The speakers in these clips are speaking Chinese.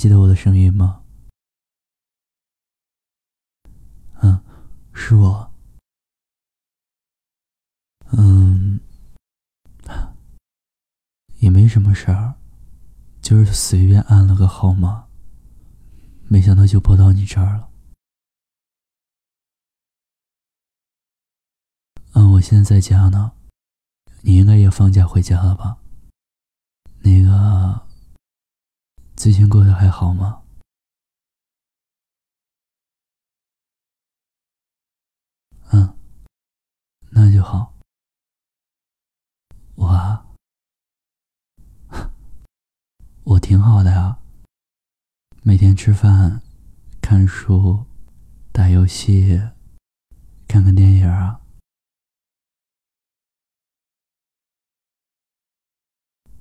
记得我的声音吗？嗯，是我。嗯，也没什么事儿，就是随便按了个号码，没想到就拨到你这儿了。嗯，我现在在家呢，你应该也放假回家了吧？那个，最近过得还好吗？嗯，那就好。我，我挺好的呀，每天吃饭、看书、打游戏、看看电影啊。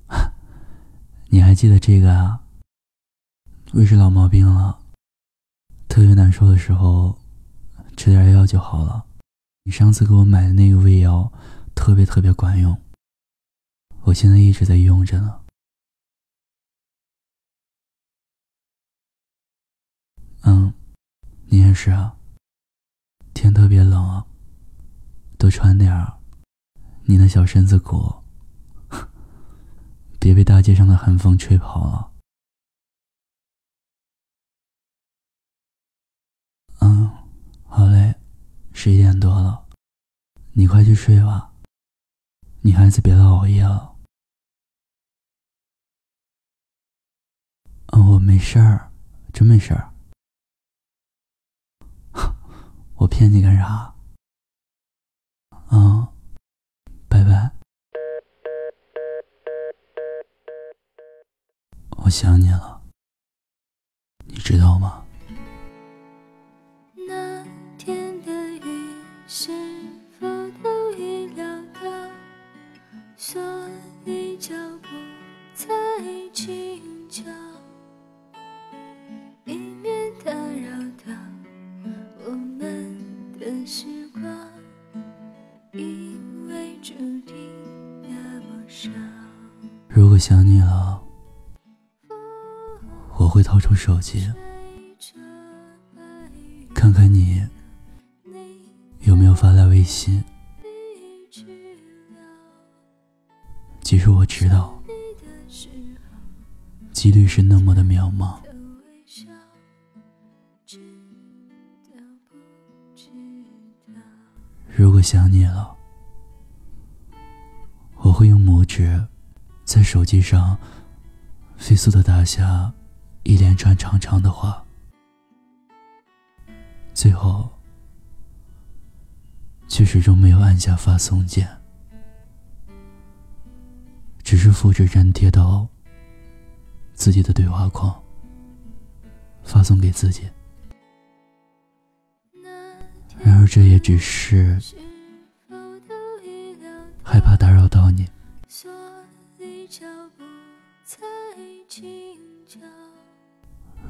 你还记得这个啊？胃是老毛病了，特别难受的时候，吃点药就好了。你上次给我买的那个胃药，特别特别管用，我现在一直在用着呢。嗯，你也是啊。天特别冷啊，多穿点儿，你那小身子骨。别被大街上的寒风吹跑了。嗯，好嘞，十一点多了，你快去睡吧。女孩子别老熬夜了。嗯，我没事儿，真没事儿。我骗你干啥？嗯，拜拜。我想你了，想你了。我会掏出手机，看看你有没有发来微信。其实我知道，几率是那么的渺茫。如果想你了，我会用拇指在手机上飞速的打下。一连串长长的话，最后却始终没有按下发送键，只是复制粘贴到自己的对话框，发送给自己。然而，这也只是害怕打扰到你。脚步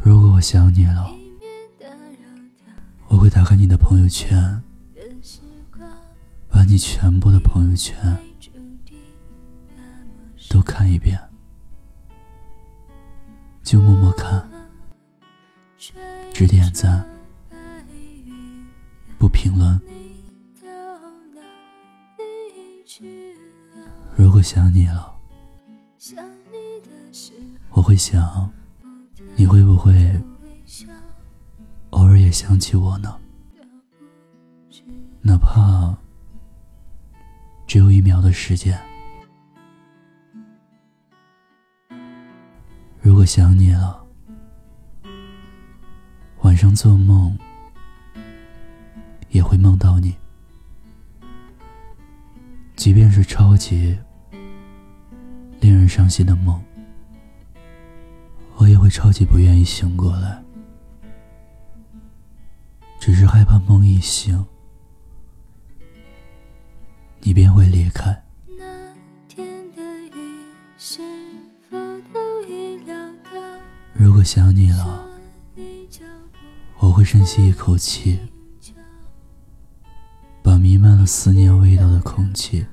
如果我想你了，我会打开你的朋友圈，把你全部的朋友圈都看一遍，就默默看，只点赞，不评论。如果想你了，我会想。你会不会偶尔也想起我呢？哪怕只有一秒的时间。如果想你了，晚上做梦也会梦到你，即便是超级令人伤心的梦。我也会超级不愿意醒过来，只是害怕梦一醒，你便会离开。如果想你了，我会深吸一口气，把弥漫了思念味道的空气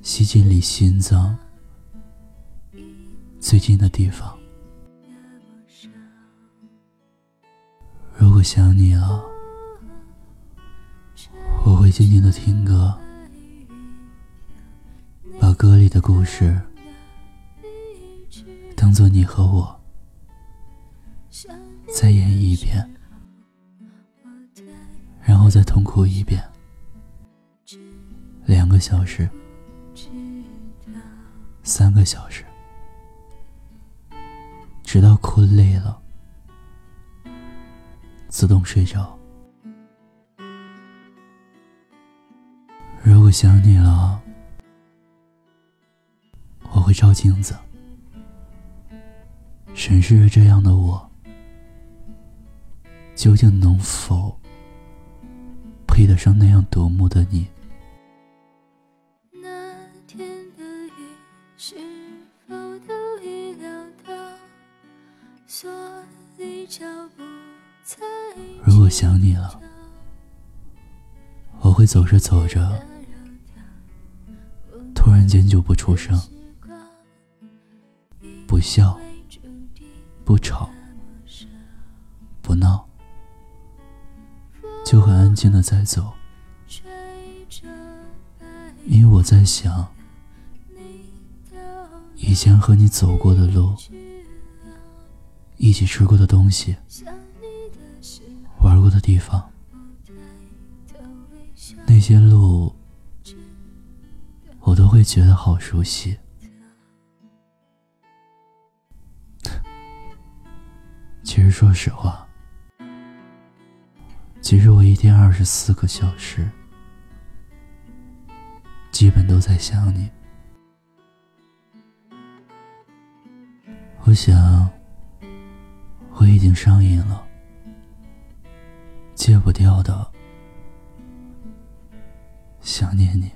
吸进你心脏。最近的地方。如果想你了我会静静的听歌把歌里的故事当做你和我再演绎一遍然后再痛哭一遍两个小时三个小时。直到哭累了。自动睡着。如果想你了，我会照镜子，审视着这样的我，究竟能否配得上那样夺目的你？想你了，我会走着走着，突然间就不出声，不笑，不吵，不闹，就很安静的在走，因为我在想，以前和你走过的路，一起吃过的东西。的地方，那些路，我都会觉得好熟悉。其实，说实话，其实我一天二十四个小时，基本都在想你。我想，我已经上瘾了。戒不掉的，想念你。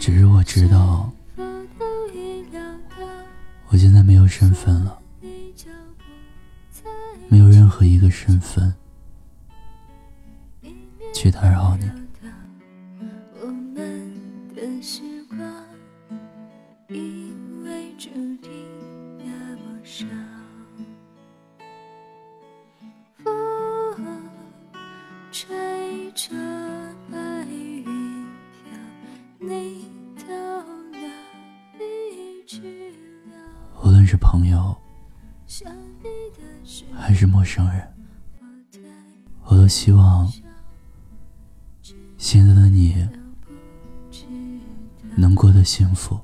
只是我知道，我现在没有身份了，没有任何一个身份去打扰你。是朋友，还是陌生人，我都希望现在的你能过得幸福。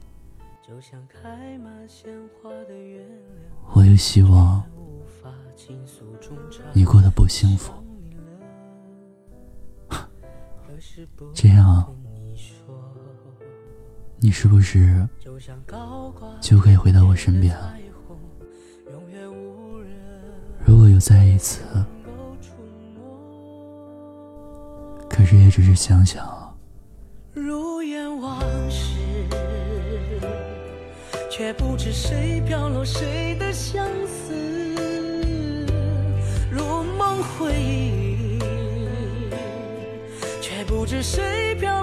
我也希望你过得不幸福。这样，你是不是就可以回到我身边了？如果有再一次，可是也只是想想。如烟往事，却不知谁飘落谁的相思。如梦回忆。却不知谁飘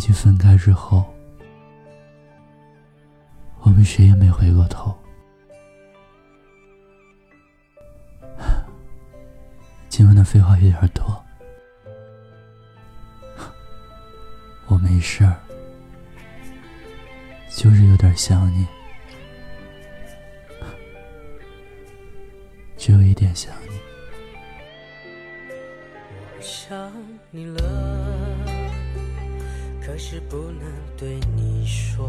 句分开之后，我们谁也没回过头。今晚的废话有点多，我没事儿，就是有点想你，只有一点想你。我想你了，可是不能对你说，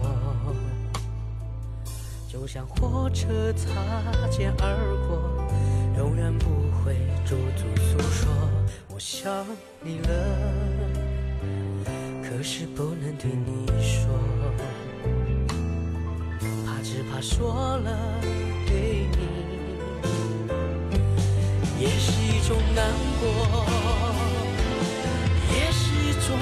就像火车擦肩而过。永远不会驻足诉说，我想你了，可是不能对你说，怕只怕说了对你也是一种难过，也是一种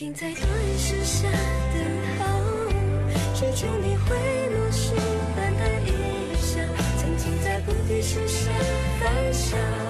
曾经在多人树下等候，追逐你回眸时淡淡一笑。曾经在菩提树下放笑。